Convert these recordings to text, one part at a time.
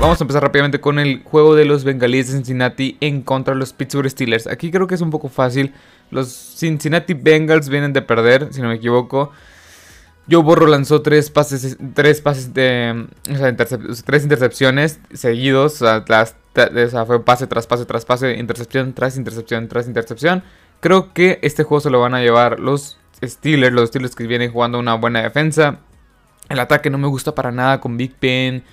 vamos a empezar rápidamente con el juego de los bengalíes de Cincinnati en contra de los Pittsburgh Steelers. Aquí creo que es un poco fácil. Los Cincinnati Bengals vienen de perder, si no me equivoco. Joe Borro lanzó tres pases, tres pases de, o sea, tres intercepciones seguidos, o sea, fue pase tras pase tras pase, intercepción tras intercepción tras intercepción. Creo que este juego se lo van a llevar los Steelers, los Steelers que vienen jugando una buena defensa. El ataque no me gusta para nada con Big Ben.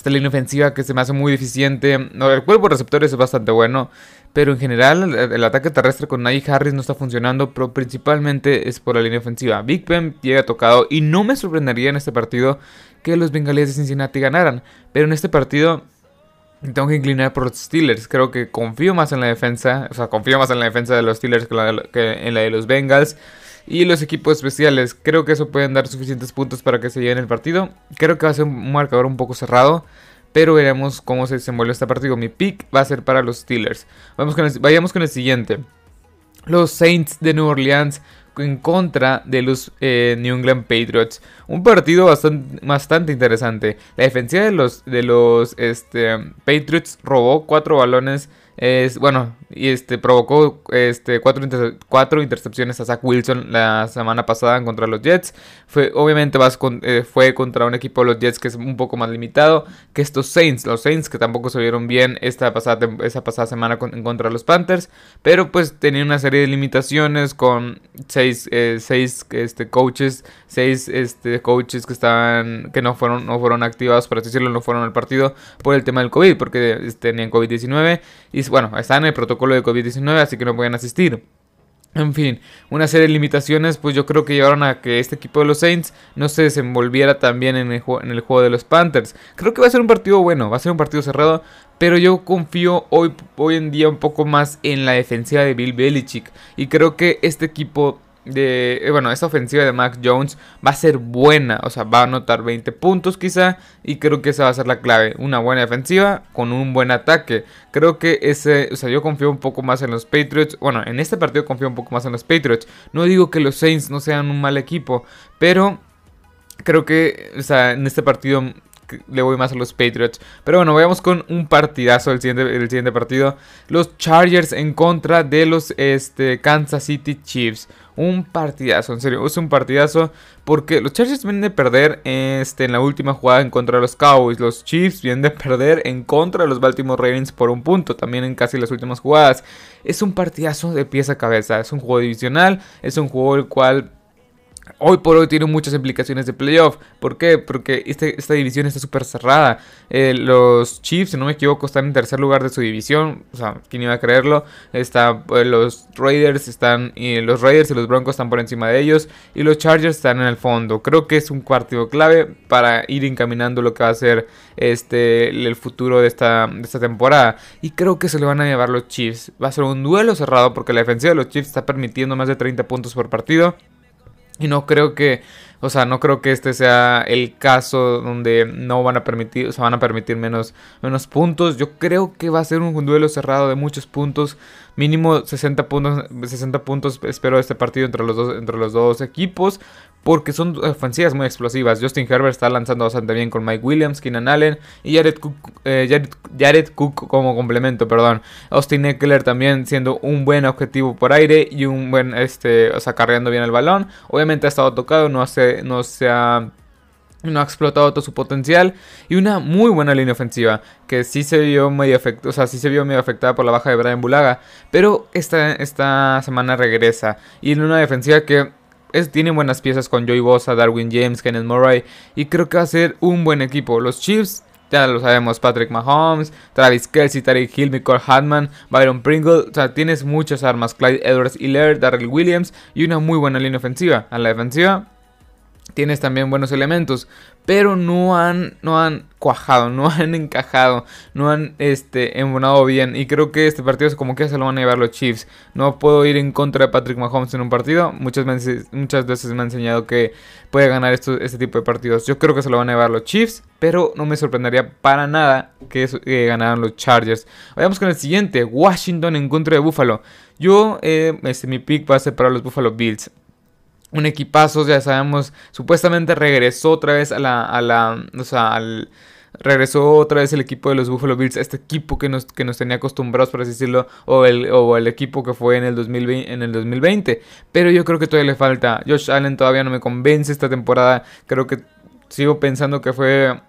Esta línea ofensiva que se me hace muy deficiente. El cuerpo de receptores es bastante bueno. Pero en general el, ataque terrestre con Najee Harris no está funcionando. Pero principalmente es por la línea ofensiva. Big Ben llega tocado. Y no me sorprendería en este partido que los bengalíes de Cincinnati ganaran. Pero en este partido tengo que inclinar por los Steelers. Creo que confío más en la defensa. O sea, confío más en la defensa de los Steelers que en la de los Bengals. Y los equipos especiales, creo que eso pueden dar suficientes puntos para que se lleven el partido. Creo que va a ser un marcador un poco cerrado. Pero veremos cómo se desenvuelve este partido. Mi pick va a ser para los Steelers. Vamos con vayamos con el siguiente. Los Saints de New Orleans en contra de los eh, New England Patriots. Un partido bastante, bastante interesante. La defensiva de los, de los este, Patriots robó cuatro balones es, bueno, y este provocó este, cuatro, cuatro, intercepciones a Zach Wilson la semana pasada contra los Jets. Fue, obviamente vas eh, fue contra un equipo de los Jets que es un poco más limitado que estos Saints. Los Saints que tampoco se vieron bien esta pasada, esa pasada semana en contra los Panthers. Pero pues tenían una serie de limitaciones con seis, eh, seis este, coaches. Seis este, coaches que estaban. que no fueron, no fueron activados, por así decirlo, no fueron al partido por el tema del COVID. Porque este, tenían COVID-19. Y bueno, están en el protocolo de COVID-19, así que no pueden asistir. En fin, una serie de limitaciones pues yo creo que llevaron a que este equipo de los Saints no se desenvolviera tan bien en el, en el juego de los Panthers. Creo que va a ser un partido bueno, va a ser un partido cerrado, pero yo confío hoy, hoy en día un poco más en la defensiva de Bill Belichick. Y creo que este equipo de, eh, bueno, esta ofensiva de Mac Jones va a ser buena, o sea, va a anotar 20 puntos quizá y creo que esa va a ser la clave, una buena defensiva con un buen ataque. Creo que ese, o sea, yo confío un poco más en los Patriots, bueno, en este partido confío un poco más en los Patriots. No digo que los Saints no sean un mal equipo, pero creo que, o sea, en este partido le voy más a los Patriots. Pero bueno, vayamos con un partidazo el siguiente, el siguiente partido. Los Chargers en contra de los este, Kansas City Chiefs. Un partidazo, en serio, es un partidazo porque los Chargers vienen de perder este, en la última jugada en contra de los Cowboys. Los Chiefs vienen de perder en contra de los Baltimore Ravens por un punto, también en casi las últimas jugadas. Es un partidazo de pieza a cabeza, es un juego divisional, es un juego el cual hoy por hoy tiene muchas implicaciones de playoff. ¿Por qué? Porque este, esta división está súper cerrada. Eh, los Chiefs, si no me equivoco, están en tercer lugar de su división. O sea, ¿quién iba a creerlo? Eh, los Raiders están. Los Raiders y los Broncos están por encima de ellos. Y los Chargers están en el fondo. Creo que es un partido clave para ir encaminando lo que va a ser este, el futuro de esta, de esta temporada. Y creo que se le van a llevar los Chiefs. Va a ser un duelo cerrado porque la defensiva de los Chiefs está permitiendo más de 30 puntos por partido. Y no creo que, o sea, no creo que este sea el caso donde no van a permitir, o sea, van a permitir menos, menos puntos. Yo creo que va a ser un duelo cerrado de muchos puntos. Mínimo 60 puntos, 60 puntos espero este partido entre los dos, entre los dos equipos porque son ofensivas muy explosivas. Justin Herbert está lanzando bastante bien con Mike Williams, Keenan Allen y Jared Cook, eh, Jared, Cook como complemento, perdón. Austin Eckler también siendo un buen objetivo por aire y un buen, este, o sea, cargando bien el balón. Obviamente ha estado tocado, no, se, no se ha no ha explotado todo su potencial y una muy buena línea ofensiva que sí se vio medio afectada, o sea, sí se vio medio afectada por la baja de Brian Bulaga, pero esta, esta semana regresa y en una defensiva que es, tienen buenas piezas con Joey Bosa, Darwin James, Kenneth Murray. Y creo que va a ser un buen equipo. Los Chiefs, ya lo sabemos, Patrick Mahomes, Travis Kelsey, Tariq Hill, Michael Hartman, Byron Pringle. O sea, tienes muchas armas. Clyde Edwards Hiller, Darrell Williams y una muy buena línea ofensiva. A la defensiva tienes también buenos elementos, pero no han, no han cuajado, no han encajado, no han este, embonado bien. Y creo que este partido es como que se lo van a llevar los Chiefs. No puedo ir en contra de Patrick Mahomes en un partido. Muchas veces, muchas veces me ha enseñado que puede ganar este tipo de partidos. Yo creo que se lo van a llevar los Chiefs, pero no me sorprendería para nada que, ganaran los Chargers. Vayamos con el siguiente: Washington en contra de Buffalo. Yo, eh, este, mi pick va a ser para los Buffalo Bills un equipazo, ya sabemos, supuestamente regresó otra vez a la, a la, o sea, al, regresó otra vez el equipo de los Buffalo Bills, este equipo que nos, que nos tenía acostumbrados, por así decirlo, o el, o el equipo que fue en el, 2020, en el 2020. Pero yo creo que todavía le falta. Josh Allen todavía no me convence esta temporada. Creo que sigo pensando que fue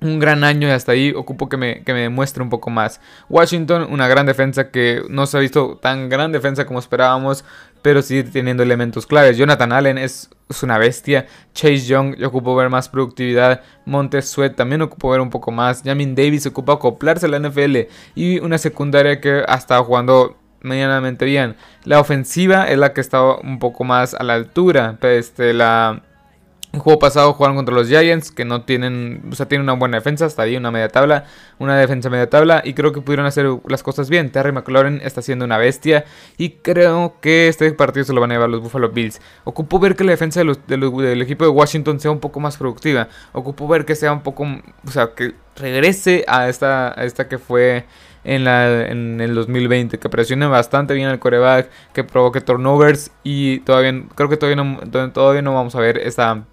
un gran año y hasta ahí ocupo que me, que me demuestre un poco más. Washington, una gran defensa que no se ha visto tan gran defensa como esperábamos, pero sigue teniendo elementos claves. Jonathan Allen es, una bestia. Chase Young, yo ocupo ver más productividad. Montez Sweat también ocupo ver un poco más. Jamin Davis ocupa acoplarse a la NFL. Y una secundaria que ha estado jugando medianamente bien. La ofensiva es la que está un poco más a la altura. Este, la el juego pasado jugaron contra los Giants, que no tienen, o sea, tienen una buena defensa, hasta ahí una media tabla, una defensa media tabla, y creo que pudieron hacer las cosas bien. Terry McLaurin está siendo una bestia, y creo que este partido se lo van a llevar los Buffalo Bills. Ocupo ver que la defensa del equipo de Washington sea un poco más productiva. Ocupo ver que sea un poco, o sea, que regrese a esta, a esta que fue en, la, en el 2020, que presione bastante bien el coreback, que provoque turnovers, y todavía, creo que todavía no, todavía no vamos a ver esta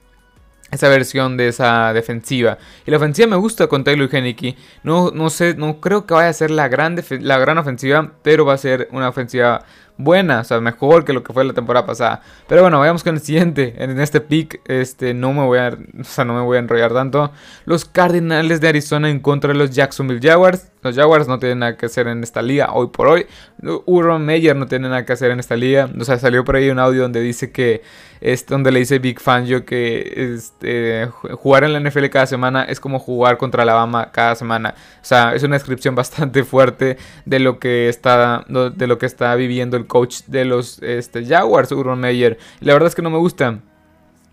esa versión de esa defensiva. Y la ofensiva me gusta con Taylor Henneke. No, no sé, no creo que vaya a ser la gran, la gran ofensiva, pero va a ser una ofensiva buena, o sea, mejor que lo que fue la temporada pasada. Pero bueno, vayamos con el siguiente. En este pick, este, no me voy a, o sea, no me voy a enrollar tanto. Los Cardinals de Arizona en contra de los Jacksonville Jaguars. Los Jaguars no tienen nada que hacer en esta liga hoy por hoy. Urban Meyer no tiene nada que hacer en esta liga. O sea, salió por ahí un audio donde dice que, es donde le dice Big Fan yo que este, jugar en la NFL cada semana es como jugar contra Alabama cada semana. O sea, es una descripción bastante fuerte de lo que está, de lo que está viviendo el coach de los este, Jaguars, Urban Meyer. la verdad es que no me gusta.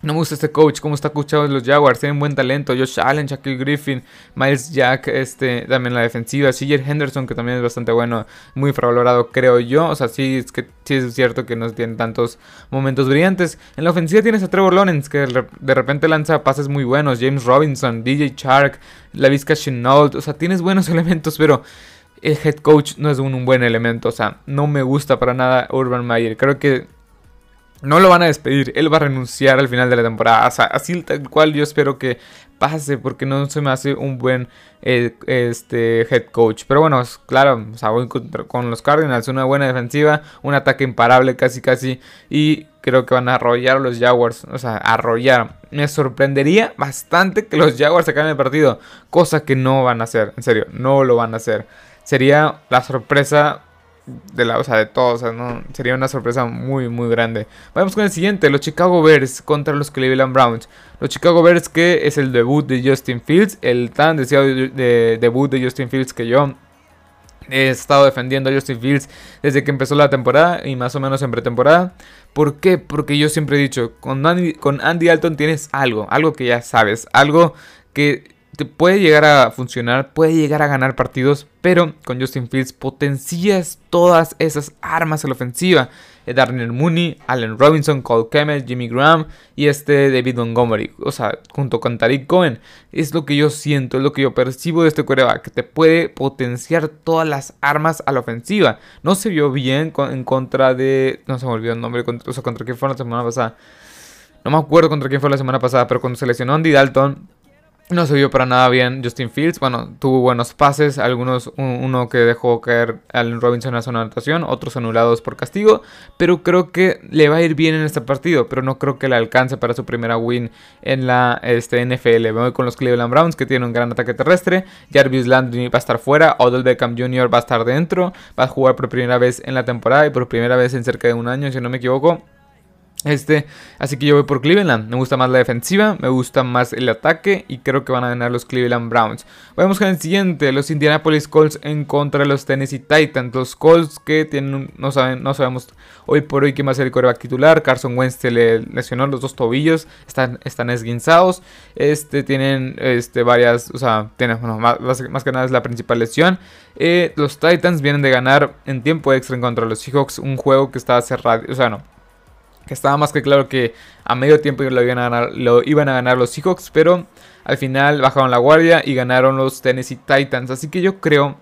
No me gusta este coach, cómo está coachado los Jaguars. Tienen buen talento. Josh Allen, Shaquille Griffin, Miles Jack, este, también la defensiva. CJ Henderson, que también es bastante bueno, muy infravalorado, creo yo. O sea, sí es, que, sí es cierto que no tiene tantos momentos brillantes. En la ofensiva tienes a Trevor Lawrence, que de repente lanza pases muy buenos. James Robinson, DJ Shark, Lavisca Chenault. O sea, tienes buenos elementos, pero el head coach no es un, buen elemento. O sea, no me gusta para nada Urban Meyer. Creo que no lo van a despedir. Él va a renunciar al final de la temporada. O sea, así tal cual yo espero que pase. Porque no se me hace un buen eh, este, head coach. Pero bueno, claro, o sea, voy con, los Cardinals. Una buena defensiva. Un ataque imparable casi casi. Y creo que van a arrollar a los Jaguars. O sea, arrollar. Me sorprendería bastante que los Jaguars acaben el partido. Cosa que no van a hacer. En serio, no lo van a hacer sería la sorpresa de la, o sea, de todos, sería una sorpresa muy, muy grande. Vamos con el siguiente, los Chicago Bears contra los Cleveland Browns. Los Chicago Bears que es el debut de Justin Fields, el tan deseado de, debut de Justin Fields que yo he estado defendiendo a Justin Fields desde que empezó la temporada y más o menos en pretemporada. ¿Por qué? Porque yo siempre he dicho, con Andy Alton tienes algo, algo que ya sabes, algo que te puede llegar a funcionar, puede llegar a ganar partidos, pero con Justin Fields potencias todas esas armas a la ofensiva. Eh, Darnell Mooney, Allen Robinson, Cole Kemet, Jimmy Graham y este David Montgomery, o sea, junto con Tariq Cohen. Es lo que yo siento, es lo que yo percibo de este coreback, que te puede potenciar todas las armas a la ofensiva. No se vio bien en contra de... No se me olvidó el nombre, o sea, contra quién fue la semana pasada. No me acuerdo contra quién fue la semana pasada, pero cuando se lesionó Andy Dalton, no se vio para nada bien Justin Fields. Bueno, tuvo buenos pases. Algunos, uno que dejó caer Allen Robinson en la zona de anotación. Otros anulados por castigo. Pero creo que le va a ir bien en este partido. Pero no creo que le alcance para su primera win en la este, NFL. Me voy con los Cleveland Browns que tienen un gran ataque terrestre. Jarvis Landry va a estar fuera. Odell Beckham Jr. va a estar dentro. Va a jugar por primera vez en la temporada y por primera vez en cerca de un año, si no me equivoco. Este, así que yo voy por Cleveland. Me gusta más la defensiva, me gusta más el ataque y creo que van a ganar los Cleveland Browns. Vamos con el siguiente, los Indianapolis Colts en contra de los Tennessee Titans. Los Colts que tienen, no saben, no sabemos hoy por hoy quién va a ser el coreback titular. Carson Wentz le lesionó los dos tobillos, están, están esguinzados. Este, tienen este, varias, o sea, tienen, bueno, más, que nada es la principal lesión. Eh, los Titans vienen de ganar en tiempo extra en contra de los Seahawks, un juego que estaba cerrado, o sea, no que estaba más que claro que a medio tiempo lo iban a ganar, lo iban a ganar los Seahawks, pero al final bajaron la guardia y ganaron los Tennessee Titans. Así que yo creo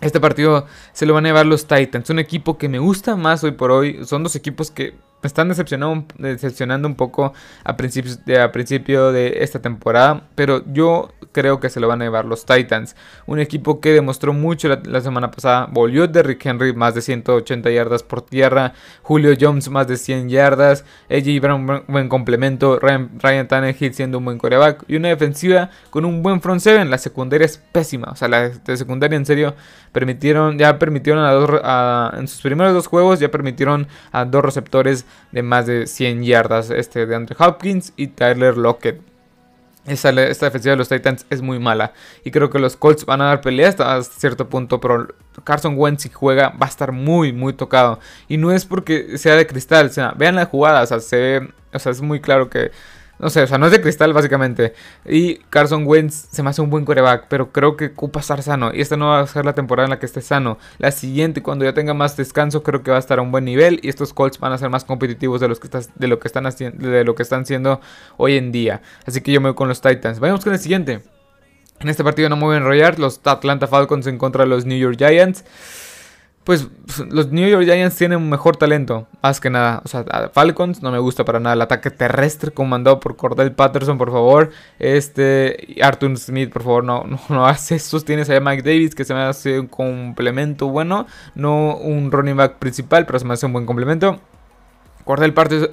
este partido se lo van a llevar los Titans. Un equipo que me gusta más hoy por hoy. Son dos equipos que me están decepcionando, decepcionando un poco a, principios de, a principio de esta temporada. Pero yo creo que se lo van a llevar los Titans. Un equipo que demostró mucho la, semana pasada. Volvió Derrick Henry más de 180 yardas por tierra. Julio Jones más de 100 yardas. AJ Brown buen complemento. Ryan, Tannehill siendo un buen coreback. Y una defensiva con un buen front seven. La secundaria es pésima. O sea, la de secundaria en serio permitieron, ya permitieron a dos, en sus primeros dos juegos ya permitieron a dos receptores de más de 100 yardas. Este de Andre Hopkins y Tyler Lockett. Esta, defensiva de los Titans es muy mala. Y creo que los Colts van a dar pelea hasta cierto punto. Pero Carson Wentz si juega va a estar muy, muy tocado. Y no es porque sea de cristal. Vean la jugada. Se, o sea, es muy claro que no sé, o sea, no es de cristal básicamente. Y Carson Wentz se me hace un buen coreback, pero creo que ocupa estar sano. Y esta no va a ser la temporada en la que esté sano. La siguiente, cuando ya tenga más descanso, creo que va a estar a un buen nivel. Y estos Colts van a ser más competitivos de, los que lo, que están de lo que están siendo hoy en día. Así que yo me voy con los Titans. Vayamos con el siguiente. En este partido no me voy a enrollar. Los Atlanta Falcons en contra de los New York Giants. Pues los New York Giants tienen mejor talento, más que nada. O sea, Falcons no me gusta para nada. El ataque terrestre comandado por Cordell Patterson, por favor. Este, Arthur Smith, por favor, no, no, no haces eso. Tienes a Mike Davis, que se me hace un complemento bueno. No un running back principal, pero se me hace un buen complemento. Cordell Patterson,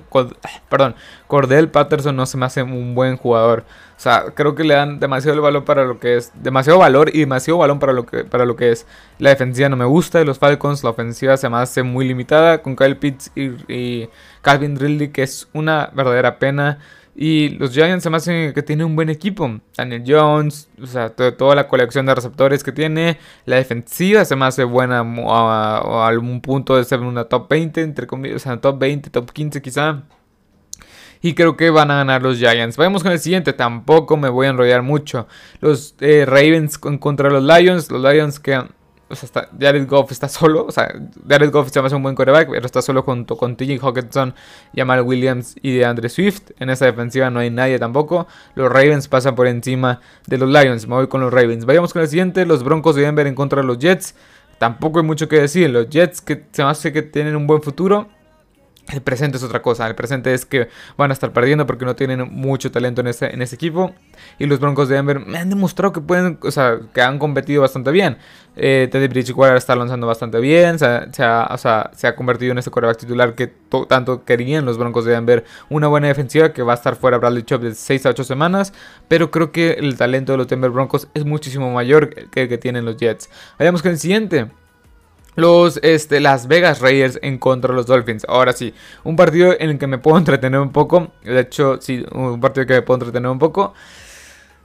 perdón, Cordell Patterson no se me hace un buen jugador. O sea, creo que le dan demasiado valor para lo que es, demasiado valor y demasiado balón para lo que para lo que es. La defensiva no me gusta de los Falcons, la ofensiva se me hace muy limitada con Kyle Pitts y, y Calvin Ridley que es una verdadera pena. Y los Giants se me hacen que tiene un buen equipo. Daniel Jones, o sea, toda la colección de receptores que tiene. La defensiva se me hace buena a, algún punto de ser una top 20, entre comillas, o sea, top 20, top 15 quizá. Y creo que van a ganar los Giants. Vamos con el siguiente. Tampoco me voy a enrollar mucho. Los eh, Ravens contra los Lions. Los Lions que o sea, está, Jared Goff está solo. O sea, Jared Goff se llama un buen quarterback, pero está solo junto con TJ Hawkinson, Jamal Williams y de Andre Swift. En esa defensiva no hay nadie tampoco. Los Ravens pasan por encima de los Lions. Me voy con los Ravens. Vayamos con el siguiente. Los Broncos de Denver en contra de los Jets. Tampoco hay mucho que decir. Los Jets que se me hace que tienen un buen futuro. El presente es otra cosa. El presente es que van a estar perdiendo porque no tienen mucho talento en ese, en ese equipo. Y los Broncos de Denver me han demostrado que pueden, o sea, que han competido bastante bien. Eh, Teddy Bridgewater está lanzando bastante bien. Se ha, o sea, se ha convertido en ese quarterback titular que tanto querían los Broncos de Denver. Una buena defensiva que va a estar fuera Bradley Chubb de 6 a 8 semanas. Pero creo que el talento de los Denver Broncos es muchísimo mayor que el que tienen los Jets. Vayamos con el siguiente los este, Las Vegas Raiders en contra de los Dolphins. Ahora sí, un partido en el que me puedo entretener un poco. De hecho, sí, un partido que me puedo entretener un poco.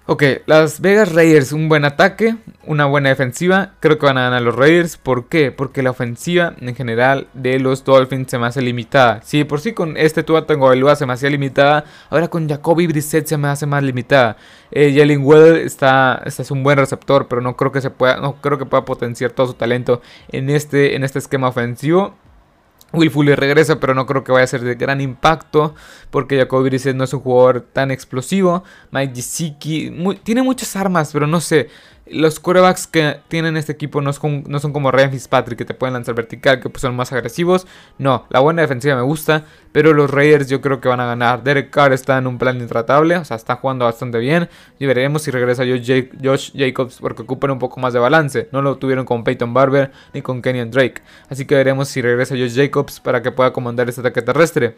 Ok, Las Vegas Raiders, un buen ataque, una buena defensiva. Creo que van a ganar los Raiders. ¿Por qué? Porque la ofensiva en general de los Dolphins se me hace limitada. Si por sí con este Tua Tagovailoa se me hacía limitada, ahora con Jacoby Brissett se me hace más limitada. Eh, Jalen Weddle está, este es un buen receptor, pero no creo que se pueda, no creo que pueda potenciar todo su talento en este, en este esquema ofensivo. Will Fuller regresa, pero no creo que vaya a ser de gran impacto. Porque Jacoby Brissett no es un jugador tan explosivo. Mike Gesicki tiene muchas armas, pero no sé los quarterbacks que tienen este equipo no son, como Ryan Fitzpatrick que te pueden lanzar vertical, que pues son más agresivos. No, la buena defensiva me gusta, pero los Raiders yo creo que van a ganar. Derek Carr está en un plan intratable, o sea, está jugando bastante bien. Y veremos si regresa Josh, Jacobs porque ocupan un poco más de balance. No lo tuvieron con Peyton Barber ni con Kenyon Drake. Así que veremos si regresa Josh Jacobs para que pueda comandar este ataque terrestre.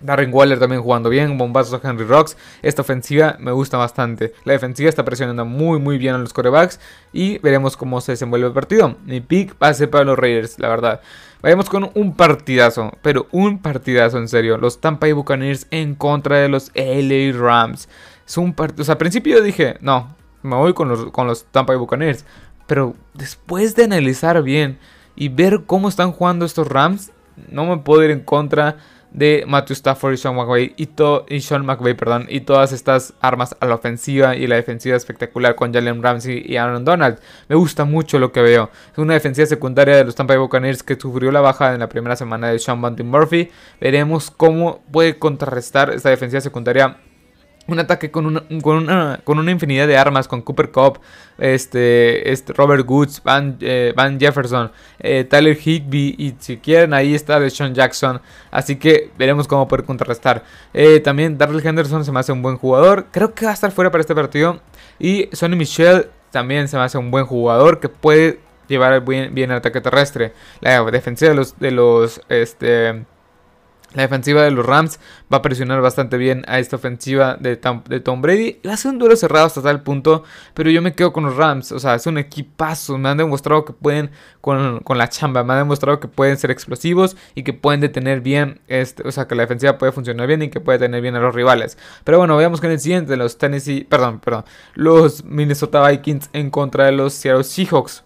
Darren Waller también jugando bien, bombazos a Henry Rocks. Esta ofensiva me gusta bastante. La defensiva está presionando muy muy bien a los corebacks y veremos cómo se desenvuelve el partido. Mi pick va a ser para los Raiders, la verdad. Vayamos con un partidazo, pero un partidazo en serio. Los Tampa Bay Buccaneers en contra de los LA Rams. Es un partido, o sea, al principio yo dije, no, me voy con los, con los Tampa Bay Buccaneers. Pero después de analizar bien y ver cómo están jugando estos Rams, no me puedo ir en contra de Matthew Stafford y Sean McVay y, y Sean McVay, perdón, y todas estas armas a la ofensiva y la defensiva espectacular con Jalen Ramsey y Aaron Donald. Me gusta mucho lo que veo. Es una defensiva secundaria de los Tampa Bay Buccaneers que sufrió la baja en la primera semana de Sean Bunting Murphy. Veremos cómo puede contrarrestar esta defensiva secundaria un ataque con una, con una, con una infinidad de armas, con Cooper Cup, este, este Robert Woods, Van, eh, Van Jefferson, eh, Tyler Higby y si quieren ahí está Sean Jackson. Así que veremos cómo poder contrarrestar. Eh, también Darrell Henderson se me hace un buen jugador. Creo que va a estar fuera para este partido. Y Sonny Michel también se me hace un buen jugador que puede llevar bien, bien el ataque terrestre. La defensiva de los, de los este, la defensiva de los Rams va a presionar bastante bien a esta ofensiva de Tom, Brady. Va a ser un duelo cerrado hasta tal punto, pero yo me quedo con los Rams. O sea, es un equipazo. Me han demostrado que pueden con, la chamba. Me han demostrado que pueden ser explosivos y que pueden detener bien. Este, o sea, que la defensiva puede funcionar bien y que puede detener bien a los rivales. Pero bueno, veamos con el siguiente. Los Tennessee, perdón, perdón. Los Minnesota Vikings en contra de los Seattle Seahawks.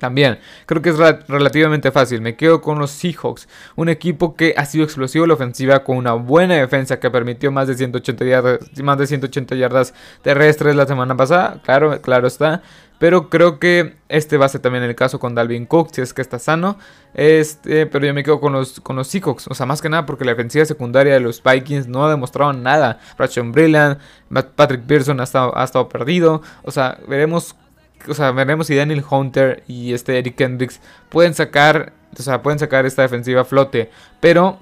También, creo que es relativamente fácil. Me quedo con los Seahawks, un equipo que ha sido explosivo la ofensiva con una buena defensa que permitió más de 180 yardas, más de 180 yardas terrestres la semana pasada. Claro, claro está. Pero creo que este va a ser también el caso con Dalvin Cook, si es que está sano. Este, pero yo me quedo con los, con los Seahawks. O sea, más que nada porque la defensiva secundaria de los Vikings no ha demostrado nada. Rachel Brilliant, Patrick Pearson ha estado, ha estado perdido. O sea, veremos o sea, veremos si Daniel Hunter y este Eric Kendricks pueden sacar, o sea, pueden sacar esta defensiva a flote, pero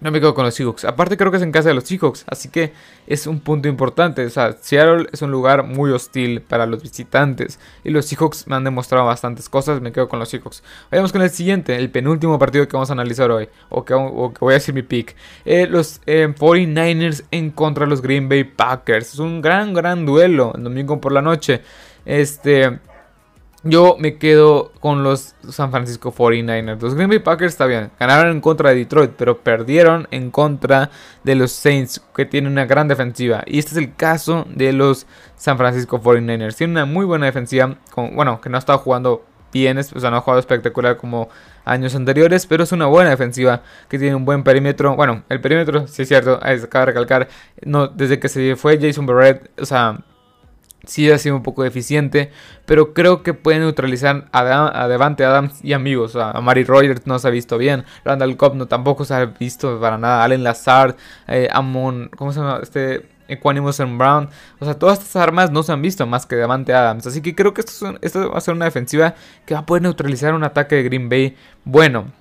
no me quedo con los Seahawks. Aparte creo que es en casa de los Seahawks, así que es un punto importante. O sea, Seattle es un lugar muy hostil para los visitantes y los Seahawks me han demostrado bastantes cosas, me quedo con los Seahawks. Vayamos con el siguiente, el penúltimo partido que vamos a analizar hoy, o que, voy a decir mi pick. Eh, los 49ers eh, en contra de los Green Bay Packers. Es un gran, gran duelo el domingo por la noche. Este. Yo me quedo con los San Francisco 49ers. Los Green Bay Packers está bien. Ganaron en contra de Detroit, pero perdieron en contra de los Saints, que tienen una gran defensiva. Y este es el caso de los San Francisco 49ers. Tienen una muy buena defensiva. bueno, que no ha estado jugando bien, o sea, no ha jugado espectacular como años anteriores, pero es una buena defensiva que tiene un buen perímetro. Bueno, el perímetro, sí es cierto, acaba de recalcar, desde que se fue Jason Barrett, o sea, sí ha sido un poco deficiente, pero creo que puede neutralizar a, Devante Adams y amigos. A, Mari Rogers no se ha visto bien, Randall Cobb no tampoco se ha visto para nada, Allen Lazard, eh, Amon, ¿cómo se llama? Este Equanimous and Brown, o sea, todas estas armas no se han visto más que Devante Adams, así que creo que esto, esto va a ser una defensiva que va a poder neutralizar un ataque de Green Bay bueno.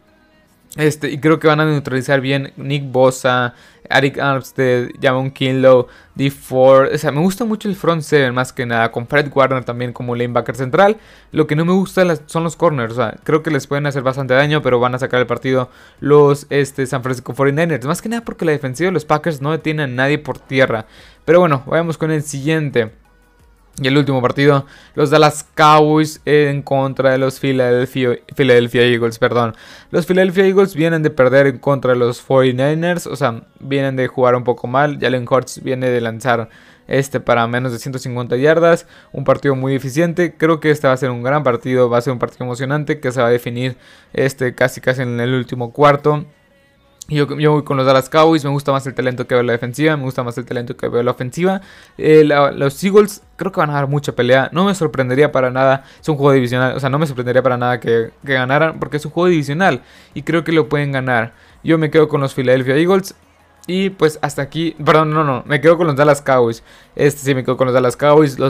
Este, y creo que van a neutralizar bien Nick Bosa, Eric Armstead, Jamon Kinlow, D4. O sea, me gusta mucho el front seven más que nada, con Fred Warner también como lanebacker central. Lo que no me gusta son los corners. O sea, creo que les pueden hacer bastante daño, pero van a sacar el partido los este, San Francisco 49ers. Más que nada porque la defensiva de los Packers no detiene a nadie por tierra. Pero bueno, vayamos con el siguiente. Y el último partido, los Dallas Cowboys en contra de los Philadelphia, Eagles, perdón. Los Philadelphia Eagles vienen de perder en contra de los 49ers, o sea, vienen de jugar un poco mal. Jalen Hurts viene de lanzar este para menos de 150 yardas, un partido muy eficiente. Creo que este va a ser un gran partido, va a ser un partido emocionante que se va a definir este casi casi en el último cuarto. Yo, voy con los Dallas Cowboys, me gusta más el talento que veo la defensiva, me gusta más el talento que veo la ofensiva. Eh, los Eagles creo que van a dar mucha pelea, no me sorprendería para nada, es un juego divisional, o sea, no me sorprendería para nada que, ganaran, porque es un juego divisional y creo que lo pueden ganar. Yo me quedo con los Philadelphia Eagles y pues hasta aquí, perdón, no, no, me quedo con los Dallas Cowboys. Este sí me quedo con los Dallas Cowboys. Los